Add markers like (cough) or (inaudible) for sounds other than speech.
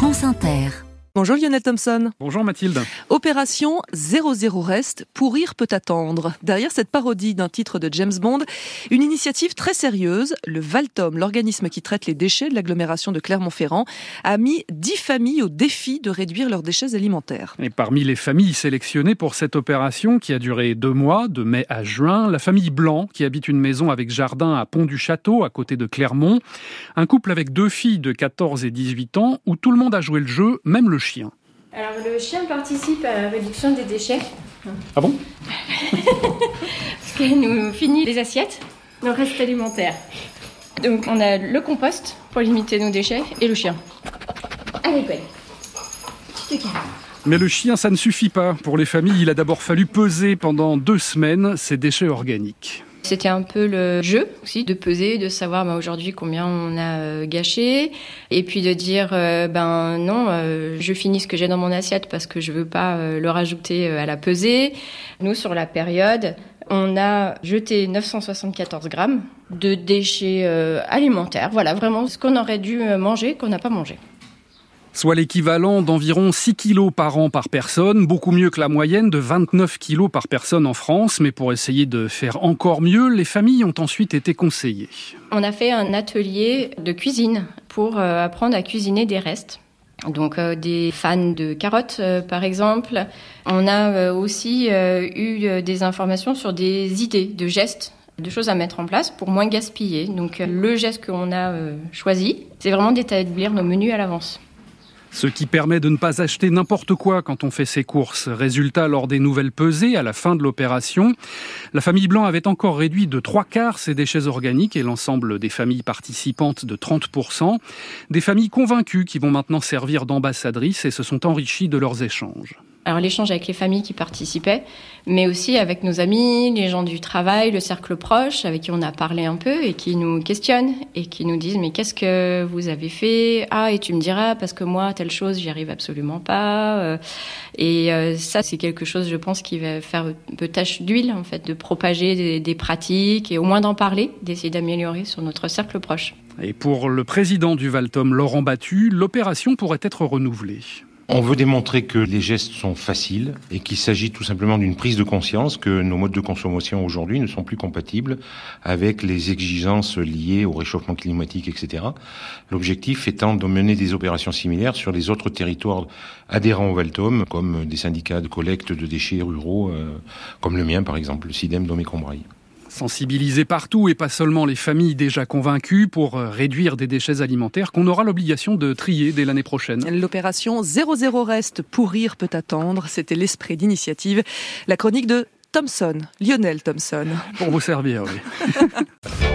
France Inter. Bonjour Lionel Thompson. Bonjour Mathilde. Opération 00 reste, pourrir peut attendre. Derrière cette parodie d'un titre de James Bond, une initiative très sérieuse. Le Valtom, l'organisme qui traite les déchets de l'agglomération de Clermont-Ferrand, a mis 10 familles au défi de réduire leurs déchets alimentaires. Et parmi les familles sélectionnées pour cette opération, qui a duré deux mois, de mai à juin, la famille Blanc, qui habite une maison avec jardin à Pont-du-Château, à côté de Clermont. Un couple avec deux filles de 14 et 18 ans, où tout le monde a joué le jeu, même le chien. Alors le chien participe à la réduction des déchets. Ah bon? (laughs) Parce qu'il nous finit les assiettes, nos restes alimentaires. Donc on a le compost pour limiter nos déchets et le chien. Te calmes. Mais le chien, ça ne suffit pas. Pour les familles, il a d'abord fallu peser pendant deux semaines ces déchets organiques. C'était un peu le jeu aussi de peser, de savoir bah, aujourd'hui combien on a euh, gâché, et puis de dire euh, ben non, euh, je finis ce que j'ai dans mon assiette parce que je veux pas le rajouter à la pesée. Nous sur la période, on a jeté 974 grammes de déchets alimentaires. Voilà vraiment ce qu'on aurait dû manger qu'on n'a pas mangé. Soit l'équivalent d'environ 6 kilos par an par personne, beaucoup mieux que la moyenne de 29 kilos par personne en France. Mais pour essayer de faire encore mieux, les familles ont ensuite été conseillées. On a fait un atelier de cuisine pour euh, apprendre à cuisiner des restes. Donc euh, des fans de carottes euh, par exemple. On a aussi eu des informations sur des idées de gestes de choses à mettre en place pour moins gaspiller. Donc le geste qu'on a choisi, c'est vraiment d'établir nos menus à l'avance. Ce qui permet de ne pas acheter n'importe quoi quand on fait ses courses. Résultat, lors des nouvelles pesées, à la fin de l'opération, la famille Blanc avait encore réduit de trois quarts ses déchets organiques et l'ensemble des familles participantes de 30%. Des familles convaincues qui vont maintenant servir d'ambassadrices et se sont enrichies de leurs échanges. Alors l'échange avec les familles qui participaient, mais aussi avec nos amis, les gens du travail, le cercle proche, avec qui on a parlé un peu et qui nous questionnent et qui nous disent mais qu'est-ce que vous avez fait? Ah et tu me diras parce que moi telle chose j'y arrive absolument pas. Euh, Et euh, ça c'est quelque chose je pense qui va faire un peu tache d'huile en fait de propager des, des pratiques et au moins d'en parler, d'essayer d'améliorer sur notre cercle proche. Et pour le président du Valtom, Laurent Battu, l'opération pourrait être renouvelée. On veut démontrer que les gestes sont faciles et qu'il s'agit tout simplement d'une prise de conscience que nos modes de consommation aujourd'hui ne sont plus compatibles avec les exigences liées au réchauffement climatique, etc. L'objectif étant de mener des opérations similaires sur les autres territoires adhérents au Valtom, comme des syndicats de collecte de déchets ruraux, euh, comme le mien par exemple, le CIDEM d'Omé-Combraille. Sensibiliser partout et pas seulement les familles déjà convaincues pour euh, réduire des déchets alimentaires qu'on aura l'obligation de trier dès l'année prochaine. L'opération 00 reste, pourrir peut attendre. C'était l'esprit d'initiative. La chronique de Thompson, Lionel Thompson. Pour vous servir, oui. (laughs)